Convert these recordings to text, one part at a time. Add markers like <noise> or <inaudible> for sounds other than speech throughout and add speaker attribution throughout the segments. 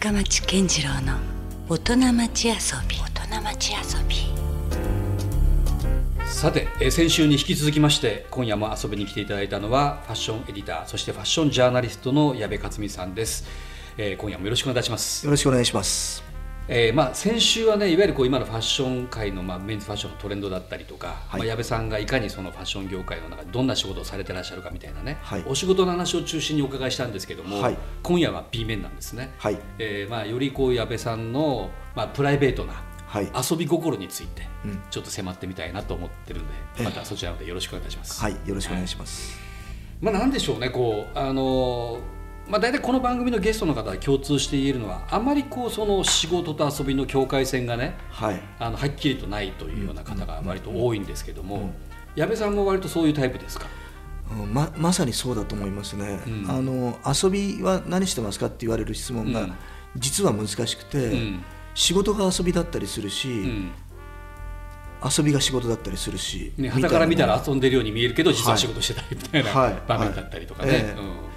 Speaker 1: 深町健次郎の大人町遊び。大人町遊び。
Speaker 2: さて、えー先週に引き続きまして今夜も遊びに来ていただいたのはファッションエディターそしてファッションジャーナリストの矢部克美さんです、えー今夜もよろしくお願いします、
Speaker 3: よろしくお願いします。
Speaker 2: えーまあ、先週はねいわゆるこう今のファッション界の、まあ、メンズファッションのトレンドだったりとか、
Speaker 3: はい
Speaker 2: まあ、矢部さんがいかにそのファッション業界の中でどんな仕事をされてらっしゃるかみたいなね、
Speaker 3: はい
Speaker 2: お仕事の話を中心にお伺いしたんですけども、
Speaker 3: はい
Speaker 2: 今夜は B 面なんですね、
Speaker 3: はい
Speaker 2: えーまあ、よりこう矢部さんの、まあ、プライベートな
Speaker 3: はい。
Speaker 2: 遊び心について
Speaker 3: うん
Speaker 2: ちょっと迫ってみたいなと思ってるんで、
Speaker 3: ええ
Speaker 2: またそちらのでよろしくお願いいたします。
Speaker 3: はい。よろしくお願いします。
Speaker 2: まあ、なんでしょうねこうあのまあ、大体この番組のゲストの方が共通して言えるのはあまりこうその仕事と遊びの境界線がね
Speaker 3: はい。
Speaker 2: あのはっきりとないというような方が割と多いんですけども、
Speaker 3: うん。
Speaker 2: 矢部さんも割とそういうタイプですか、
Speaker 3: うんままさにそうだと思いますね、
Speaker 2: うん。
Speaker 3: あの遊びは何してますかって言われる質問が
Speaker 2: うん。
Speaker 3: 実は難しくて、
Speaker 2: うん。
Speaker 3: 仕事が遊びだったりするし、
Speaker 2: うん。
Speaker 3: 遊びが仕事だったりするし、
Speaker 2: ね、から見たら遊んでるように見えるけど実は仕事してたりみたいな
Speaker 3: はい。
Speaker 2: 場面だったりとかね。
Speaker 3: はい。ええ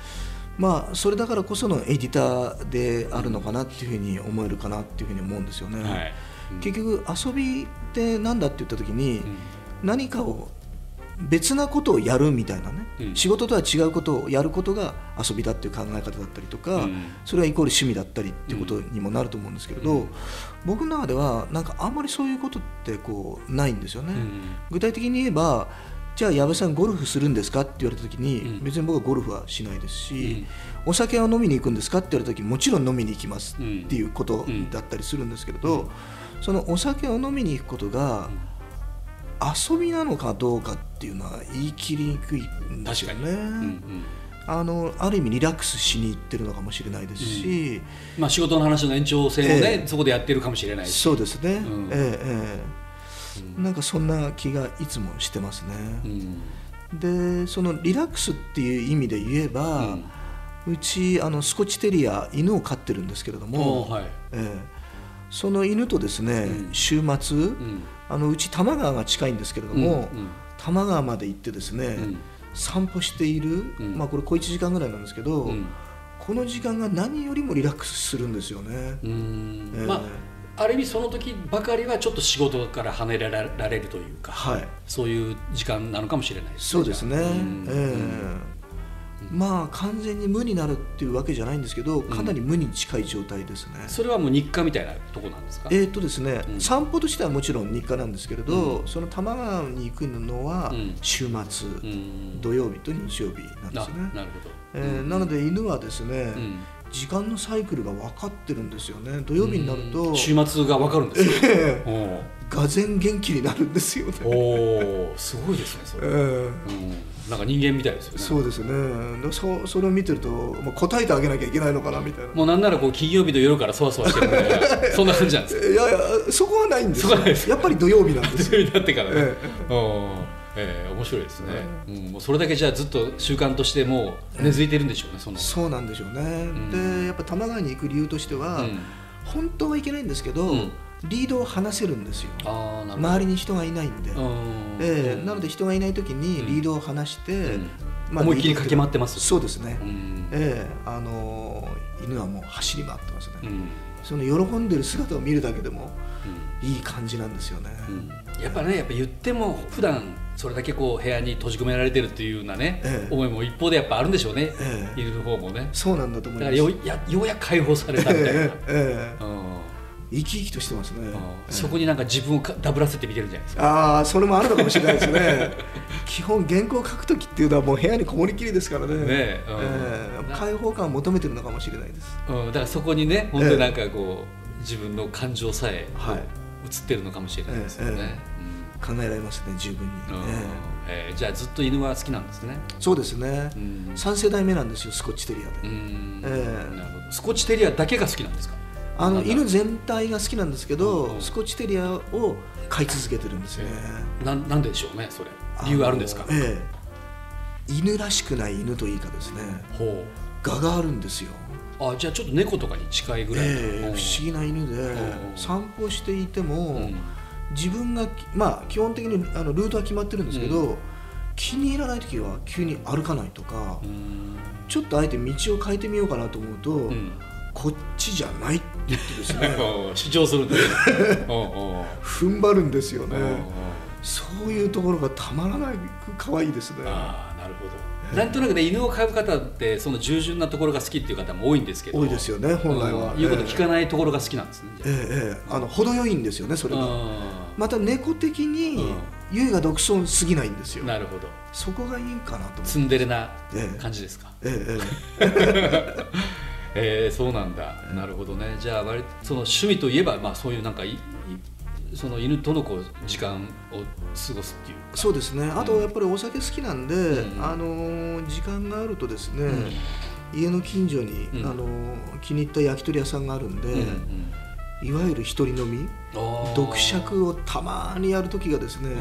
Speaker 3: まあそれだからこそのエディターであるのかなっていうふうに思えるかなっていうふうに思うんですよね、
Speaker 2: うんはい。うん
Speaker 3: 結局遊びって何だって言った時に、
Speaker 2: うん。
Speaker 3: 何かを別なことをやるみたいなね、
Speaker 2: うん。
Speaker 3: 仕事とは違うことをやることが遊びだっていう考え方だったりとか、
Speaker 2: うん。
Speaker 3: それはイコール趣味だったりっていうことにもなると思うんですけれど、
Speaker 2: うん。
Speaker 3: 僕の中ではなんかあんまりそういうことってこうないんですよね、
Speaker 2: うん。
Speaker 3: 具体的に言えばじゃあ矢部さんゴルフするんですかって言われた時に、
Speaker 2: うん。
Speaker 3: 別に僕はゴルフはしないですし、お酒を飲みに行くんですかって言われた時もちろん飲みに行きますっていうことだったりするんですけれど、そのお酒を飲みに行くことが遊びなのかどうかっていうのは言い切りにくいんですよね。
Speaker 2: うんうん。
Speaker 3: あのある意味リラックスしに行ってるのかもしれないですし、
Speaker 2: まあ、仕事の話の延長線をね、
Speaker 3: ええ。
Speaker 2: そこでやってるかもしれないし。
Speaker 3: そうですね、
Speaker 2: うん。
Speaker 3: ええええなんかそんな気がいつもしてます
Speaker 2: う
Speaker 3: ね。
Speaker 2: ん。
Speaker 3: でそのリラックスっていう意味で言えば、
Speaker 2: うん。
Speaker 3: うちあのスコッチテリア犬を飼ってるんですけれども、
Speaker 2: おはい。
Speaker 3: ええ。その犬とですね、
Speaker 2: うん。
Speaker 3: 週末、
Speaker 2: うん。
Speaker 3: あのうち多摩川が近いんですけれども、多摩川まで行ってですね、
Speaker 2: うん。
Speaker 3: 散歩している、
Speaker 2: うん。
Speaker 3: まあこれ小1時間ぐらいなんですけど、
Speaker 2: うん。
Speaker 3: この時間が何よりもリラックスするんですよね。
Speaker 2: うん。
Speaker 3: ええ。
Speaker 2: まあある意味その時ばかりはちょっと仕事から離れられるというか、
Speaker 3: はい。
Speaker 2: そういう時間なのかもしれないです
Speaker 3: そうですね、え
Speaker 2: うん。
Speaker 3: えまあ完全に無になるっていうわけじゃないんですけどかなり無に近い状態ですね、
Speaker 2: それはもう日課みたいなとこなんですか、
Speaker 3: えーっとですね、
Speaker 2: うん。
Speaker 3: 散歩としてはもちろん日課なんですけれど、その多摩川に行くのは
Speaker 2: うん。
Speaker 3: 週末、
Speaker 2: うん。
Speaker 3: 土曜日と日曜日なん
Speaker 2: な
Speaker 3: ですね、
Speaker 2: なるほど、
Speaker 3: えーなので犬はですね、
Speaker 2: うん
Speaker 3: 時間のサイクルが分かってるんですよね。土曜日になると、
Speaker 2: うん。週末が分かるんですよ、
Speaker 3: えがぜ元気になるんですよね、
Speaker 2: おおすごいですねそれ、
Speaker 3: えー
Speaker 2: うん、なんか人間みたいですよね。
Speaker 3: そうですね。でそそれを見てると、まあ、答えてあげなきゃいけないのかなみたいな。
Speaker 2: もうなんならこう金曜日の夜からそわそわしてるみた <laughs> そんな感じなんですか
Speaker 3: いやいやそこはないんですよ。やっぱり土曜日なんですよ。<laughs>
Speaker 2: 土曜日になってからね、
Speaker 3: え。
Speaker 2: うんええ面白いですね、うん、もうそれだけじゃあずっと習慣としてもう根付いてるんでしょうねその。
Speaker 3: そうなんでしょうね、
Speaker 2: ん。
Speaker 3: でやっぱ多摩川に行く理由としては、
Speaker 2: うん。
Speaker 3: 本当はいけないんですけど、
Speaker 2: うん。
Speaker 3: リードを離せるんですよ。周りに人がいないんで、
Speaker 2: うん。
Speaker 3: ええなので人がいない時に
Speaker 2: うん。
Speaker 3: リードを離して、
Speaker 2: うん。
Speaker 3: ま
Speaker 2: 思いっきり駆け回ってます
Speaker 3: そうですね、
Speaker 2: うん。
Speaker 3: ええあのー犬はもう走り回ってますね、
Speaker 2: うん。
Speaker 3: その喜んでる姿を見るだけでもいい感じなんですよね、
Speaker 2: うん。やっぱねやっぱ言っても普段それだけこう部屋に閉じ込められてるっていうようなね、
Speaker 3: ええ。
Speaker 2: 思いも一方でやっぱあるんでしょうね、
Speaker 3: ええ。
Speaker 2: いる方もね。
Speaker 3: そうなんだと思います。
Speaker 2: ようやようやく解放されたみたいな、うん。
Speaker 3: 生き生きとしてますね、
Speaker 2: そこになんか自分をかダブらせて見てるんじゃないですか。
Speaker 3: ああそれもあるのかもしれないですね。<laughs> 基本原稿を書く時っていうのはもう部屋にこもりきりですからね。
Speaker 2: ねえうん。
Speaker 3: ええ。開放感を求めてるのかもしれないです。
Speaker 2: うん、だからそこにね本当になんかこう、自分の感情さえ映ってるのかもしれないですよね、
Speaker 3: え考えられますね十分に、え
Speaker 2: え。ーじゃあずっと犬は好きなんですね。
Speaker 3: えそうですね、
Speaker 2: うん。
Speaker 3: 3世代目なんですよスコッチテリアで、
Speaker 2: うん。
Speaker 3: ええ。
Speaker 2: なるほど。スコッチテリアだけが好きなんですか？
Speaker 3: あの犬全体が好きなんですけど、スコッチテリアを飼い続けてるんですね、
Speaker 2: なんなんででしょうねそれ。理由あるんですか？
Speaker 3: のええ。犬らしくない犬というかですね。
Speaker 2: ほ
Speaker 3: 我があるんですよ。
Speaker 2: うあじゃあちょっと猫とかに近いぐらいの、
Speaker 3: ええ不
Speaker 2: うん
Speaker 3: 思議な犬で
Speaker 2: ん。
Speaker 3: 散歩していても、
Speaker 2: うん
Speaker 3: 自分がまあ基本的にあのルートは決まってるんですけど、気に入らない時は急に歩かないとか、
Speaker 2: うん。
Speaker 3: ちょっとあえて道を変えてみようかなと思うと、
Speaker 2: うん。
Speaker 3: こっちじゃないって言ってですね <laughs>
Speaker 2: 主張するんですね <laughs>
Speaker 3: 踏ん張るんですよね。そういうところがたまらない可愛いですね。
Speaker 2: ああなるほどなんとなくね犬を飼う方ってその従順なところが好きっていう方も多いんですけど
Speaker 3: 多いですよね本来は、
Speaker 2: うん、言うこと聞かないところが好きなんですね、
Speaker 3: えー、えー、あの程よいんですよねそれがまた猫的に優が独尊すぎないんですよ。
Speaker 2: なるほど。
Speaker 3: そこがいいかなと
Speaker 2: ツンデレな感じですか？
Speaker 3: ええええ。<laughs>
Speaker 2: えー、そうなんだ、なるほどね。じゃあ割その趣味といえば、まあ、そういうなんかいその犬とのこう時間を過ごすっていう
Speaker 3: そうですね。あとやっぱりお酒好きなんで、うん、あの時間があるとですね、うん、家の近所に、うん、あの気に入った焼き鳥屋さんがあるんで、いわゆる一人飲み読釈をたまにやる時がですね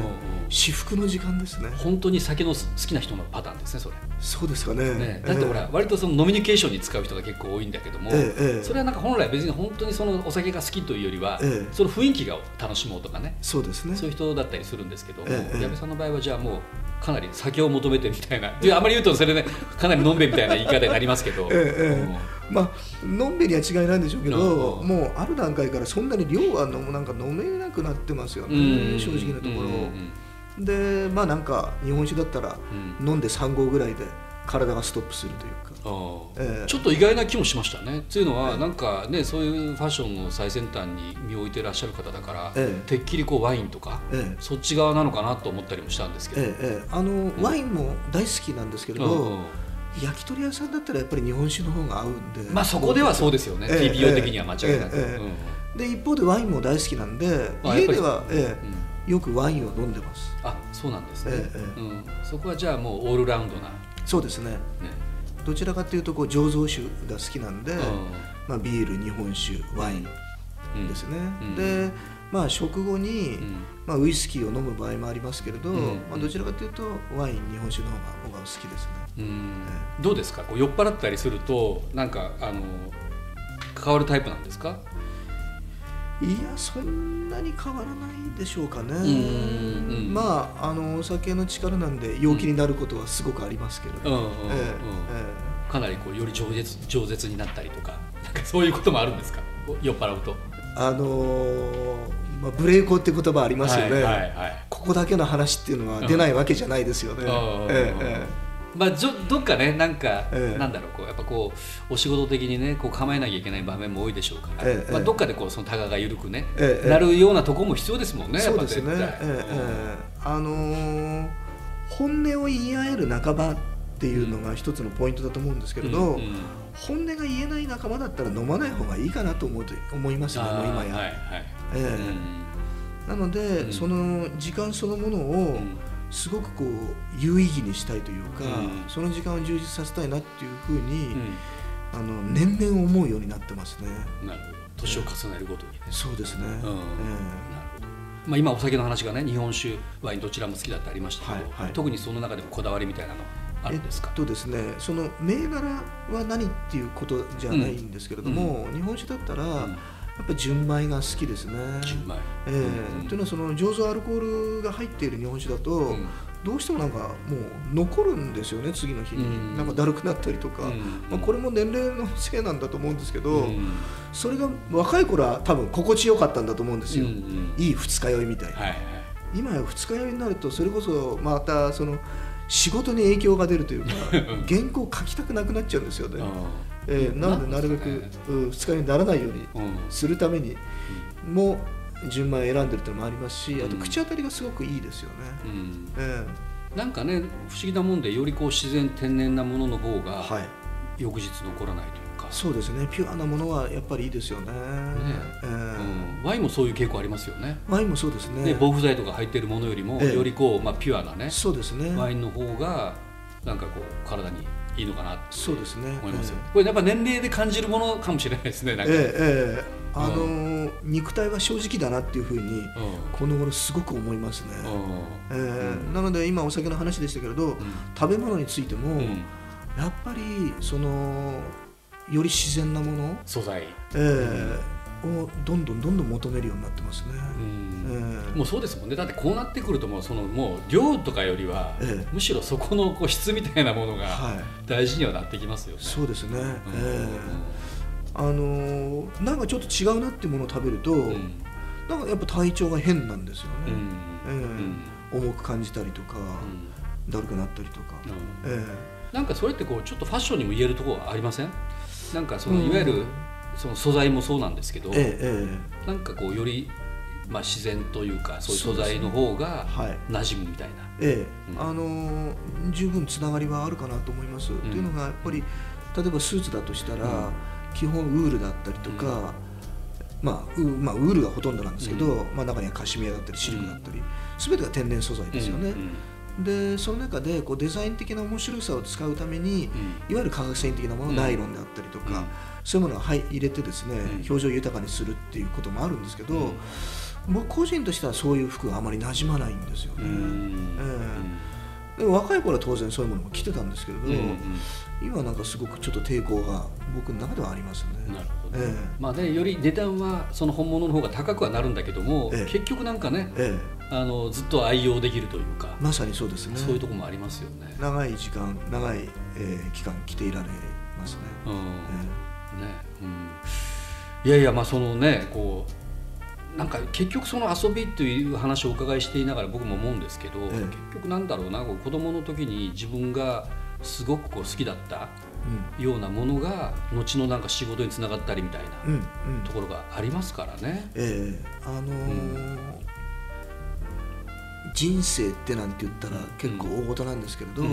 Speaker 3: 至福の時間ですね。
Speaker 2: 本当に酒の好きな人のパターンですねそれ。
Speaker 3: そうですかね、ね、
Speaker 2: だってほら、えー、割とそのノミニケーションに使う人が結構多いんだけども、えー、それはなんか本来別に本当にそのお酒が好きというよりは、えー、その雰囲気が楽しもうとかね。
Speaker 3: そうですね。
Speaker 2: そういう人だったりするんですけども、矢部さんの場合はじゃあもうかなり酒を求めてみたいなあまり言うとそれねかなりのんべみたいな言い方になりますけど、え
Speaker 3: えまあのんべには違いないんでしょうけど、うん、もうある段階からそんなに量は飲なんか飲めなくなってますよね、正直なところ、でまあなんか日本酒だったら飲んで3合ぐらいで体がストップするというか、
Speaker 2: えー、ちょっと意外な気もしましたね。というのは、なんかねそういうファッションの最先端に身を置いていらっしゃる方だから、えー、てっきりこうワインとか、えー、そっち側なのかなと思ったりもしたんですけど、え
Speaker 3: ー、あの、うん、ワインも大好きなんですけれど、うん焼き鳥屋さんだったらやっぱり日本酒の方が合うんで。
Speaker 2: まあそこではそうですよね、えー、TPO 的には間違いなく、え
Speaker 3: ー、で一方でワインも大好きなんで家では、えー、よくワインを飲んでます。
Speaker 2: あそうなんですね、えーうん、そこはじゃあもうオールラウンドな。
Speaker 3: そうですね。ね。どちらかというとこう醸造酒が好きなんで、まあ、ビール日本酒ワインですね、でまあ食後に、まあ、ウイスキーを飲む場合もありますけれど、まあ、どちらかというとワイン日本酒の方が僕は好きですね、
Speaker 2: どうですか？こう酔っ払ったりするとなんかあの変わるタイプなんですか？
Speaker 3: いやそんなに変わらないでしょうかね、まああのお酒の力なんで陽気になることはすごくありますけれど、
Speaker 2: かなりこうより饒舌饒舌になったりとかなんかそういうこともあるんですか？酔っ払うと。
Speaker 3: あのー、まあ、ブレイコって言葉ありますよね、はいはいはい、ここだけの話っていうのは出ないわけじゃないですよね。ええ
Speaker 2: まあ、どっかねなんか、ええ、なんだろうこうやっぱこうお仕事的にねこう構えなきゃいけない場面も多いでしょうから、え、まあ、どっかでこうそのタガが緩くね、なるようなところも必要ですもんね
Speaker 3: そうですね、あのー、本音を言い合える仲間っていうのが一つのポイントだと思うんですけれど、うんうん、本音が言えない仲間だったら飲まない方がいいかなと思うと思いますねもう今や。はいはい。えー、なので、うん、その時間そのものを、すごくこう有意義にしたいというか、うん、その時間を充実させたいなっていうふうに、うん、あの年々思うようになってますね。
Speaker 2: なるほど。年を重ねるごとに、ね、
Speaker 3: そうですね、うん、えー、なるほど。
Speaker 2: まあ、今お酒の話がね日本酒ワインどちらも好きだってありましたけど、はいはい、特にその中でもこだわりみたいなのあるんですか、
Speaker 3: えっとですね、その銘柄は何っていうことじゃないんですけれども、日本酒だったら、やっぱり純米が好きですね。
Speaker 2: 純米。
Speaker 3: ええ。ー、というのはその醸造アルコールが入っている日本酒だと、うん、どうしてもなんかもう残るんですよね次の日に、うん、なんかだるくなったりとか、うん、まあ、これも年齢のせいなんだと思うんですけど、それが若い頃は多分心地よかったんだと思うんですよ、いい二日酔いみたいな、はいはい、今や二日酔いになるとそれこそまたその仕事に影響が出るというか原稿書きたくなくなっちゃうんですよね。えー、なのでなるべく、ね、二日酔いにならないようにするためにも順番選んでるというのもありますしあと口当たりがすごくいいですよね。うん。
Speaker 2: えー、なんかね不思議なもんでよりこう自然天然なものの方が翌日残らないという
Speaker 3: そうですね。ピュアなものはやっぱりいいですよね、ね。
Speaker 2: えーうん、ワインもそういう傾向ありますよね。
Speaker 3: ワインもそうですね。
Speaker 2: ね防腐剤とか入っているものよりも、よりこう、まあ、ピュアなね
Speaker 3: そうですね。
Speaker 2: ワインの方がなんかこう体にいいのかな
Speaker 3: そうですね。
Speaker 2: 思いますよ、えー、これやっぱ年齢で感じるものかもしれないですねなんか、えー
Speaker 3: えー、あのー、肉体は正直だなっていうふうに、この頃すごく思いますね、えー、なので今お酒の話でしたけれど、食べ物についても、やっぱりそのより自然なもの？
Speaker 2: 素材、
Speaker 3: えーをどんどんどんどん求めるようになってますね、
Speaker 2: えー、もうそうですもんね。だってこうなってくるともうそのもう量とかよりは、えー、むしろそこのこう質みたいなものが大事にはなってきますよね、はい、
Speaker 3: そうですね、えーあのなんかちょっと違うなってものを食べると、うん、なんかやっぱ体調が変なんですよね、うん。えー、重く感じたりとか、だるくなったりとか、
Speaker 2: うん。えー、なんかそれってこうちょっとファッションにも言えるところはありません？なんかそのいわゆるその素材もそうなんですけど、ええなんかこうよりまあ、自然というかそういう素材の方が馴染むみたいな、
Speaker 3: ええ、うん、あのー、十分つながりはあるかなと思います。うん、っていうのがやっぱり例えばスーツだとしたら、うん、基本ウールだったりとか、まあ、ウまあウールがほとんどなんですけど、まあ、中にはカシミヤだったりシルクだったり、全てが天然素材ですよね。でその中でこうデザイン的な面白さを使うために、いわゆる化学繊維的なもの、ナイロンであったりとか、そういうものを入れてですね、表情豊かにするっていうこともあるんですけど、僕個人としてはそういう服があまり馴染まないんですよね。えー、若い頃は当然そういうものも着てたんですけれど、うんうん、今なんかすごくちょっと抵抗が僕の中ではありますね。
Speaker 2: なるほど、ね、え。ー、まあねより値段はその本物の方が高くはなるんだけども、えー、結局なんかね、えー、あのずっと愛用できるというか
Speaker 3: まさにそうですね。
Speaker 2: そういうところもありますよね。
Speaker 3: 長い時間長い、えー、期間着ていられますね。うん、えー、ね、
Speaker 2: うん、いやいやまあそのねこうなんか結局その遊びという話をお伺いしていながら僕も思うんですけど、ええ、結局なんだろうな子供の時に自分がすごくこう好きだったようなものが後のなんか仕事につながったりみたいなところがありますからね。
Speaker 3: ええ。あのーうん、人生ってなんて言ったら結構大事なんですけれど、うん、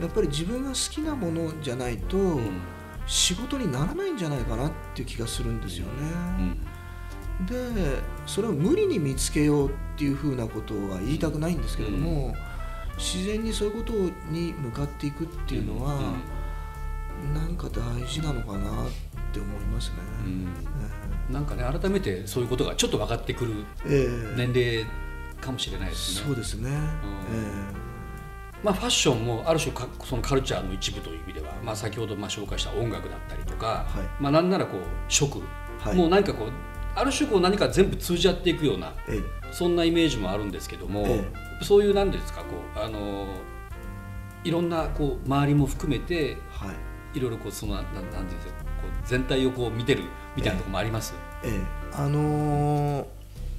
Speaker 3: やっぱり自分が好きなものじゃないと仕事にならないんじゃないかなっていう気がするんですよね。うんでそれを無理に見つけようっていうふうなことは言いたくないんですけれども、うん、自然にそういうことに向かっていくっていうのは、うん、なんか大事なのかなって思いますね、うん、
Speaker 2: なんかね改めてそういうことがちょっと分かってくる年齢かもしれないです
Speaker 3: ね。えー、そうですね、えー
Speaker 2: まあ、ファッションもある種かそのカルチャーの一部という意味では、まあ、先ほどまあ紹介した音楽だったりとか、はい、まあ、なんならこう食、はい、もう何かこうある種こう何か全部通じ合っていくような、ええ、そんなイメージもあるんですけども、ええ、そういう何ですかこうあのいろんなこう周りも含めて、はい、いろいろこうそのなんなんていうんですかこう全体をこう見てるみたいなところもあります？
Speaker 3: ええ。あのー、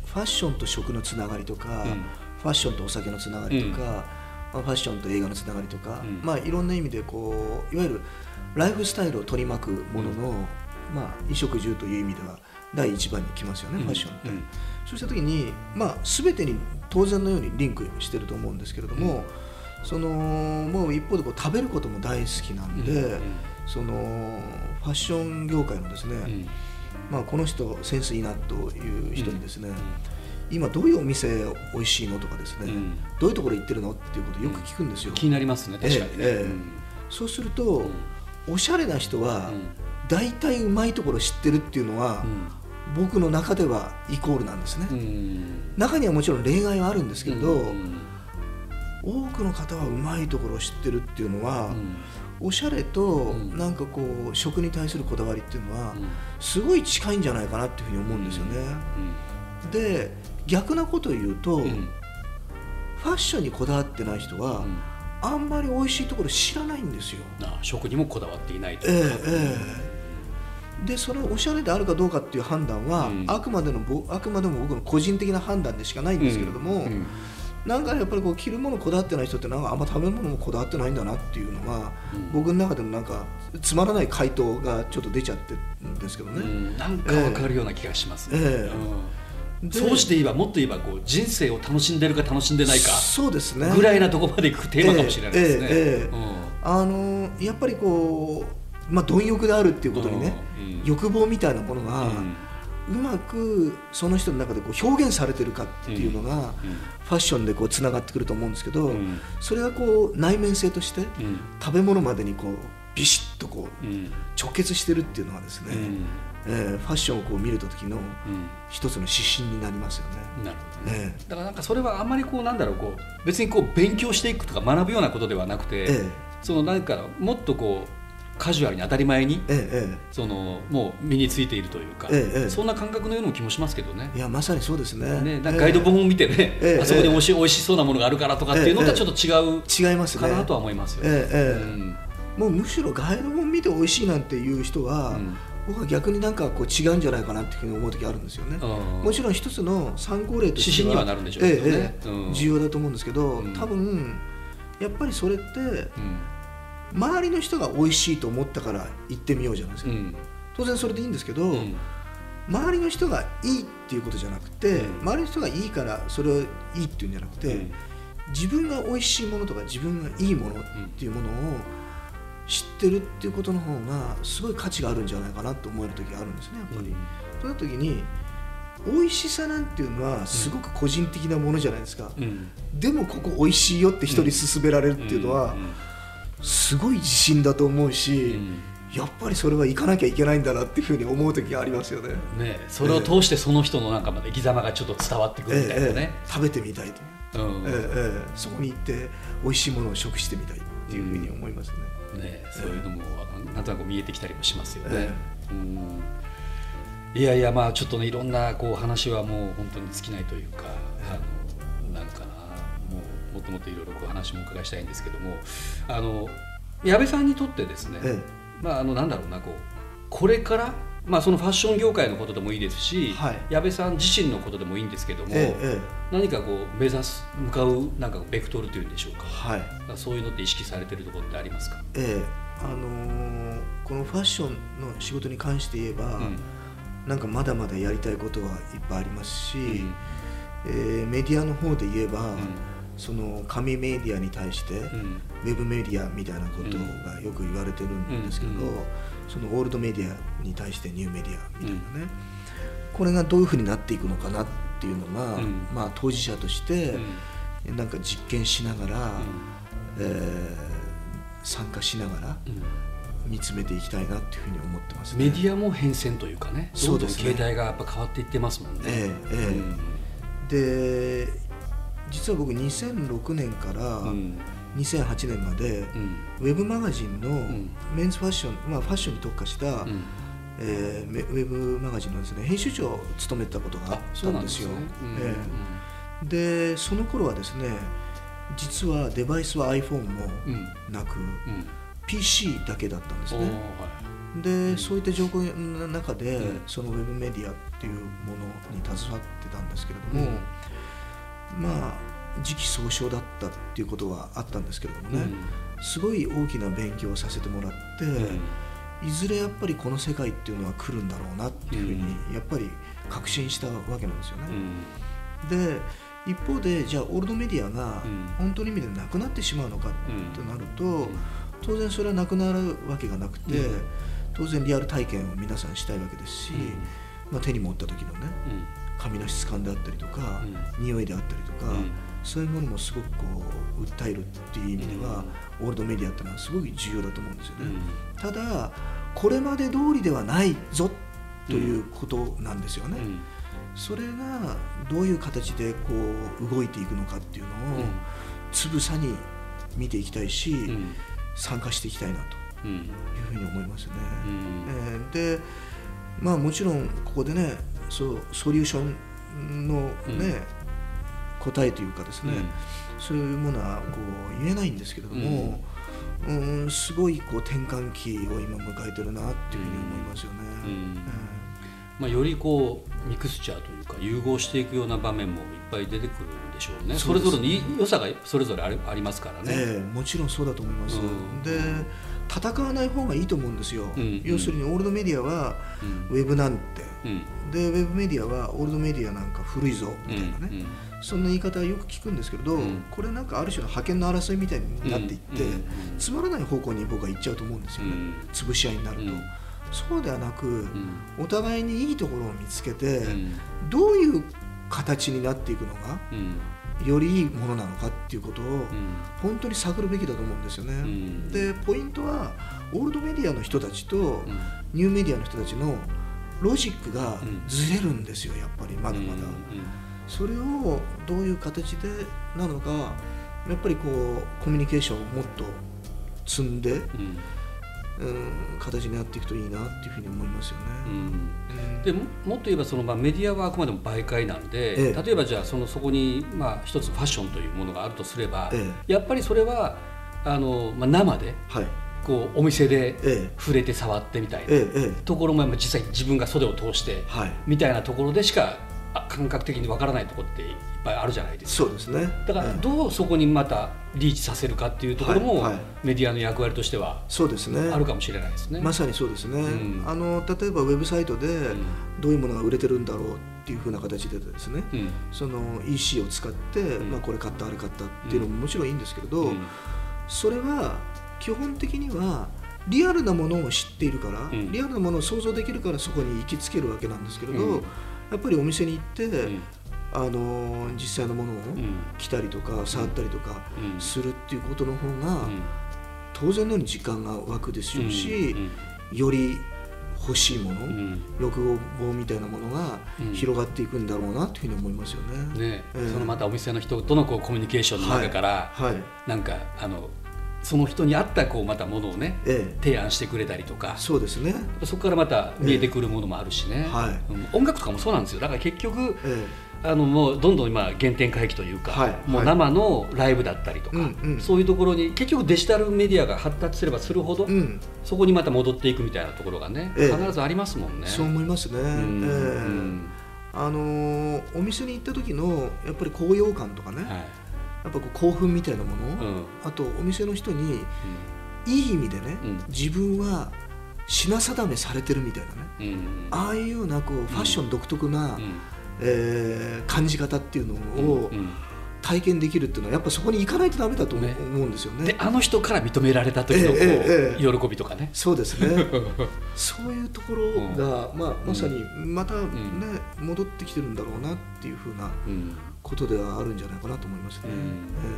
Speaker 3: ファッションと食のつながりとか、うん、ファッションとお酒のつながりとか、うん、まあ、ファッションと映画のつながりとか、うん、まあいろんな意味でこういわゆるライフスタイルを取り巻くものの、まあ衣食住という意味では第一番に来ますよね、ファッションって、そうした時に、まあ、全てに当然のようにリンクしてると思うんですけれども、そのもう一方でこう食べることも大好きなんで、そのファッション業界のですね、まあ、この人センスいいなという人にですね、今どういうお店美味しいのとかですね、どういうところ行ってるのっていうことをよく聞くんですよ。
Speaker 2: 気になりますね確かにね、ええ
Speaker 3: そうすると、おしゃれな人は、大体うまいところ知ってるっていうのは、僕の中ではイコールなんですね、中にはもちろん例外はあるんですけど、多くの方はうまいところを知ってるっていうのは、おしゃれとなんかこう食に対するこだわりっていうのはすごい近いんじゃないかなっていうふうに思うんですよね。で逆なことを言うと、ファッションにこだわってない人は、あんまり美味しいところ知らないんですよ。
Speaker 2: 食にもこだわっていないと。
Speaker 3: ええええでそれおしゃれであるかどうかっていう判断は、うん、あくまでのあくまでも僕の個人的な判断でしかないんですけれども、うん。うん、なんかやっぱりこう着るものこだわってない人ってなんかあんま食べ物もこだわってないんだなっていうのは、僕の中でもなんかつまらない回答がちょっと出ちゃってるんですけどね。
Speaker 2: なんかわかるような気がしますね。えー、そうして言えばもっと言えばこう人生を楽しんでるか楽しんでないか
Speaker 3: そうですね。
Speaker 2: ぐらいなところまでいくテーマかもしれないですね。えーえ
Speaker 3: ー、あのやっぱりこうまあ、貪欲であるっていうことにね、欲望みたいなものが、うまくその人の中でこう表現されてるかっていうのが、ファッションでこうつながってくると思うんですけど、それがこう内面性として、食べ物までにこうビシッとこう、直結してるっていうのはですね、えー、ファッションをこう見るときの一つの指針になりますよね。
Speaker 2: なるほどね、だからなんかそれはあんまりこうなんだろうこう別にこう勉強していくとか学ぶようなことではなくて、ええ、そのなんかもっとこうカジュアルに当たり前に、ええ、そのもう身についているというか、え、そんな感覚のような気もしますけどね。
Speaker 3: いやまさにそうですね。ね
Speaker 2: なんかガイド本を見てね、あそこでおいしいおいしそうなものがあるからとかっていうのとはちょっと違う、
Speaker 3: 違います
Speaker 2: かなとは思いますよ、ね
Speaker 3: うん、もうむしろガイド本見ておいしいなんていう人は、うん。僕は逆になんかこう違うんじゃないかなっていうふうに思う時あるんですよね。もちろん一つの参考例としては
Speaker 2: はなるんでしょうけどね、
Speaker 3: ええ、重要だと思うんですけど、多分やっぱりそれって、周りの人が美味しいと思ったから行ってみようじゃないですか。当然それでいいんですけど、周りの人がいいっていうことじゃなくて、周りの人がいいからそれをいいっていうんじゃなくて、自分が美味しいものとか自分がいいものっていうものを知ってるっていうことの方がすごい価値があるんじゃないかなと思える時があるんですねやっぱり。その時に美味しさなんていうのはすごく個人的なものじゃないですか、うん、でもここ美味しいよって人に勧められるっていうのはすごい自信だと思うし、やっぱりそれは行かなきゃいけないんだなっていうふうに思う時がありますよね。
Speaker 2: ねそれを通してその人のなんかまで生き様がちょっと伝わってくるみたいなね、え
Speaker 3: え食べてみたいと。うん。ええそこに行って美味しいものを食してみたいっていうふうに思いますね。
Speaker 2: うん、ねそういうのもなんとなく見えてきたりもしますよね。うん。いやいやまあちょっとねいろんなこう話はもう本当に尽きないというか、ともっといろいろこう話も伺いしたいんですけど。もあの矢部さんにとってですね、ええ。まあ、あのなんだろうなこうこれからまあ、そのファッション業界のことでもいいですし、はい、矢部さん自身のことでもいいんですけども、ええ、何かこう目指す向かうなんかベクトルというんでしょうか,、はい、そういうのって意識されてるところってありますか、
Speaker 3: ええ。あのー、このファッションの仕事に関して言えば、うん、なんかまだまだやりたいことはいっぱいありますし、うん、えー、メディアの方で言えば、うんその紙メディアに対して、ウェブメディアみたいなことがよく言われてるんですけど、そのオールドメディアに対してニューメディアみたいなね、これがどういうふうになっていくのかなっていうのが、まあ、当事者としてなんか実験しながら、えー、参加しながら。見つめていきたいなっていうふうに思ってます、
Speaker 2: ね、メディアも変遷というかねそうですね。携帯がやっぱ変わっていってますもんね。えーえ
Speaker 3: で実は僕2006年から2008年まで、ウェブマガジンのメンズファッション、まあ、ファッションに特化した、うえー、ウェブマガジンのです、ね、編集長を務めたことがあったんですよ。でその頃はですね実はデバイスは iPhone もなく、PC だけだったんですね。でそういった状況の中で、そのウェブメディアっていうものに携わってたんですけれども、まあ時期尚早だったっていうことはあったんですけれどもね、うん、すごい大きな勉強をさせてもらって、うん、いずれやっぱりこの世界っていうのは来るんだろうなっていうふうにやっぱり確信したわけなんですよね。うん、で一方でじゃあオールドメディアが本当の意味でなくなってしまうのかとなると、当然それはなくなるわけがなくて、当然リアル体験を皆さんしたいわけですし、まあ、手に持った時のね、髪の質感であったりとか、うん、匂いであったりとか、うん、そういうものもすごくこう訴えるっていう意味では、オールドメディアっていうのはすごく重要だと思うんですよね。ただこれまで通りではないぞということなんですよね。それがどういう形でこう動いていくのかっていうのをつぶさに見ていきたいし、参加していきたいなというふうに思いますね。えー、でまあもちろんここでねそうソリューションのね、うん、答えというかですね、うん、そういうものはこう言えないんですけれども、うん、うんすごいこう転換期を今迎えてるなっていうふうに思いますよね。
Speaker 2: まあ、よりこうミクスチャーというか融合していくような場面もいっぱい出てくるんでしょうね。それぞれに良さがそれぞれありますからね、え
Speaker 3: ー、もちろんそうだと思います、で戦わない方がいいと思うんですよ、うん、要するにオールドメディアはウェブなんて、うん、でウェブメディアはオールドメディアなんか古いぞみたいなね、うん、そんな言い方はよく聞くんですけど、これなんかある種の覇権の争いみたいになっていって、つまらない方向に僕は行っちゃうと思うんですよね、潰し合いになると。そうではなく、お互いにいいところを見つけて、どういう形になっていくのが、よりいいものなのかっていうことを本当に探るべきだと思うんですよね。うん、でポイントはオールドメディアの人たちとニューメディアの人たちのロジックがずれるんですよやっぱりまだまだ。それをどういう形でなのかやっぱりこうコミュニケーションをもっと積んで、うん、形になっていくといいなっていうふうに思いますよね。うん、
Speaker 2: でももっと言えばその、まあ、メディアはあくまでも媒介なんで、ええ、例えばじゃあそのそこに、まあ、一つファッションというものがあるとすれば、え、やっぱりそれはあの、まあ、生で、はい。こうお店で触れて触ってみたいなところも実際実際自分が袖を通してみたいなところでしか感覚的にわからないところっていっぱいあるじゃないです
Speaker 3: か。そうですね。
Speaker 2: だからどうそこにまたリーチさせるかっていうところもメディアの役割としてはそうですね。あるかもしれないですね。
Speaker 3: まさにそうですね、うん、あの例えばウェブサイトでどういうものが売れてるんだろうっていうふうな形でですね、うん、その EC を使って、まあ、これ買ったあれ買ったっていうのももちろんいいんですけれど、それは基本的にはリアルなものを知っているから、リアルなものを想像できるからそこに行きつけるわけなんですけれど、やっぱりお店に行って、うん、あの実際のものを着たりとか、触ったりとかするっていうことの方が、当然のように時間が湧くでしょうし、より欲しいもの、うん、欲望みたいなものが広がっていくんだろうなというふうに思いますよね。
Speaker 2: ね、えー、そのまたお店の人とのこうコミュニケーションの中から、はい。はい、なんかあのその人に合ったこうまたものをね、ええ、提案してくれたりとか。
Speaker 3: そうですね。
Speaker 2: そこからまた見えてくるものもあるしね、えはい、音楽とかもそうなんですよ。だから結局、あのもうどんどん今原点回帰というか、はい、もう生のライブだったりとか、そういうところに結局デジタルメディアが発達すればするほど、うん、そこにまた戻っていくみたいなところがね、必ずありますもんね。
Speaker 3: そう思いますね、あのー、お店に行った時のやっぱり高揚感とかね、はい。やっぱこう興奮みたいなもの、うん、あとお店の人に、いい意味でね、自分は品定めされてるみたいなね、うん、ああいうようなこうファッション独特な、うん、えー、感じ方っていうのを、体験できるっていうのはやっぱそこに行かないとダメだと思うんですよね。
Speaker 2: であの人から認められた時のこう、えー、喜びとかね。
Speaker 3: そうですね。<laughs> そういうところが、まあまさにまたね、戻ってきてるんだろうなっていうふうなことではあるんじゃないかなと思いますね、
Speaker 2: え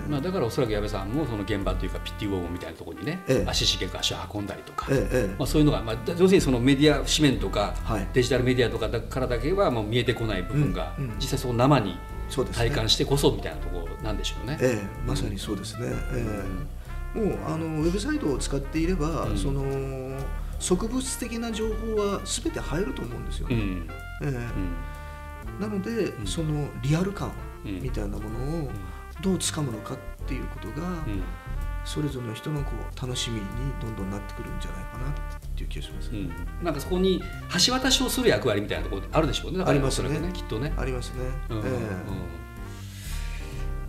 Speaker 2: ー、まあ、だからおそらく矢部さんもその現場というかピッティウォームみたいなところにね、えー、足しげく足を運んだりとか、えー、まあ、そういうのが、まあ、要するにそのメディア紙面とか、はい、デジタルメディアとかからだけはもう見えてこない部分が、うんうん、実際その生に体感してこそみたいなところなんでしょうね。
Speaker 3: ええまさにそうですね、ええ。もうあのウェブサイトを使っていれば、うん、その植物的な情報はすべて入ると思うんですよね。うん。ええ。なので、そのリアル感みたいなものをどうつかむのかっていうことが、それぞれの人のこう楽しみにどんどんなってくるんじゃないかなっていう気がします、ね、
Speaker 2: うん、なんかそこに橋渡しをする役割みたいなところあるでしょうね。
Speaker 3: ありますね。
Speaker 2: ねきっとね。
Speaker 3: ありますね、うん、えー、
Speaker 2: う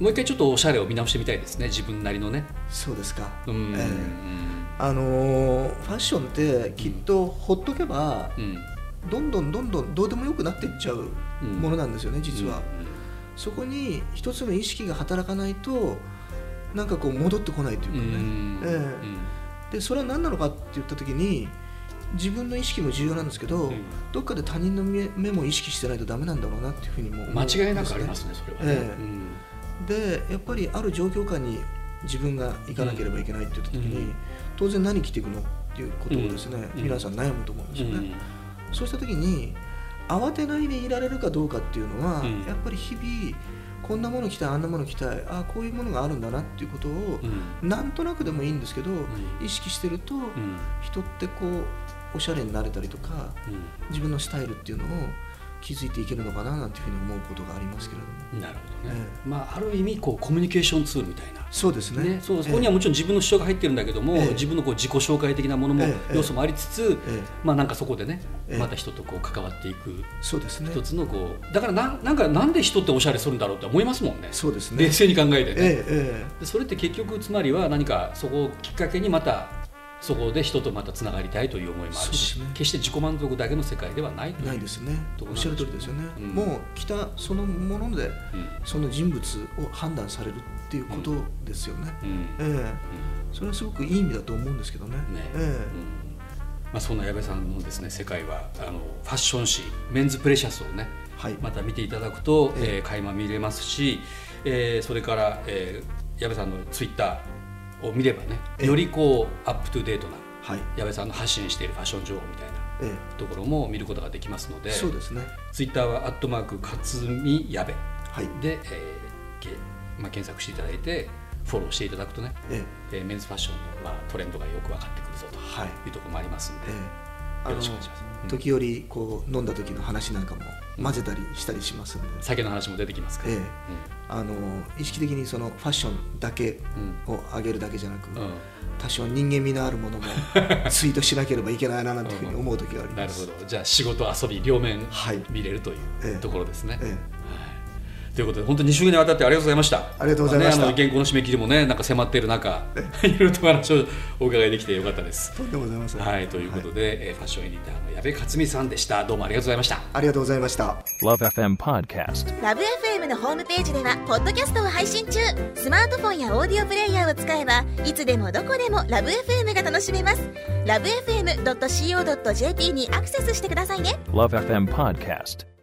Speaker 2: ん、もう一回ちょっとおしゃれを見直してみたいですね。自分なりのね。
Speaker 3: そうですか、うん、えー、あのー、ファッションってきっとほっとけば、うん、どんどんどんどんどうでもよくなっていっちゃうものなんですよね、実は、そこに一つの意識が働かないとなんかこう戻ってこないというかね、えー、でそれは何なのかって言った時に自分の意識も重要なんですけど、うん、どっかで他人の目目も意識してないとダメなんだろうなっていうふうにも、
Speaker 2: ね、間違いなくありますねそれは、ね、えー
Speaker 3: うん、でやっぱりある状況下に自分が行かなければいけないって言った時に、うん、当然何着ていくのっていうことをですね、皆さん悩むと思うんですよね、そうした時に慌てないでいられるかどうかっていうのは、うん、やっぱり日々こんなもの着たいあんなもの着たいあこういうものがあるんだなっていうことを、うん、なんとなくでもいいんですけど、うん、意識してると、人ってこうおしゃれになれたりとか、自分のスタイルっていうのを気づいていけるのかななんていうふうに思うことがありますけれど
Speaker 2: も。なるほどね。えー、まあある意味こうコミュニケーションツールみたいな。
Speaker 3: そうですね。ね
Speaker 2: そうそこにはもちろん自分の主張が入ってるんだけども、えー、自分のこう自己紹介的なものも、要素もありつつ、まあなんかそこでね、また人とこう関わっていく。
Speaker 3: そうですね。
Speaker 2: 一つのこうだからななんかなんで人っておしゃれするんだろうって思いますもんね。
Speaker 3: そうですね。
Speaker 2: 冷静に考えてね。えー、それって結局つまりは何かそこをきっかけにまたそこで人とまたつながりたいという思いもあるし、ね、決して自己満足だけの世界ではない
Speaker 3: ないですね。おっしゃる通りですよね、うん、もう来たそのもので、うん、その人物を判断されるっていうことですよね、うん、ええ。それはすごくいい意味だと思うんですけどね。ね、ええ。
Speaker 2: まあ、そんな矢部さんのですね世界はあのファッション誌「メンズプレシャス」をね、はい、また見ていただくと、ええ。ー、垣間見れますし、えー、それから、えー、矢部さんのツイッターを見ればねよりこうアップトゥデートな矢部さんの発信しているファッション情報みたいなところも見ることができますので、
Speaker 3: そうですね。
Speaker 2: ツイッターは「アットマーク勝見矢部」で、えーまあ、検索していただいてフォローしていただくとね、ええ。メンズファッションの、まあ、トレンドがよく分かってくるぞとい。うところもありますんで、えよろしくお願いし
Speaker 3: ます時折こう飲んだ時の話なんかも混ぜたりしたりしますんで、
Speaker 2: 酒の話も出てきますから、ええ。
Speaker 3: あの意識的にそのファッションだけを上げるだけじゃなく、多少人間味のあるものも <laughs> ツイートしなければいけないななんていうふうに思う時があります、
Speaker 2: なるほど。じゃあ仕事遊び両面見れるというところですね、ええということで本当に2週にわたってありがとうございました。
Speaker 3: ありがとうございました、
Speaker 2: ね、原稿の締め切りもねなんか迫っている中 <laughs> いろいろと話をお伺いできてよかったです。
Speaker 3: とんでもございません。
Speaker 2: はいということで、はい、ファッションエディターの矢部克美さんでした。どうもありがとうございました。
Speaker 3: ありがとうございました。
Speaker 4: LoveFM Podcast.
Speaker 5: LoveFM のホームページではポッドキャストを配信中。スマートフォンやオーディオプレイヤーを使えばいつでもどこでも LoveFM が楽しめます。LoveFM.co.jp にアクセスしてくださいね。
Speaker 4: LoveFM Podcast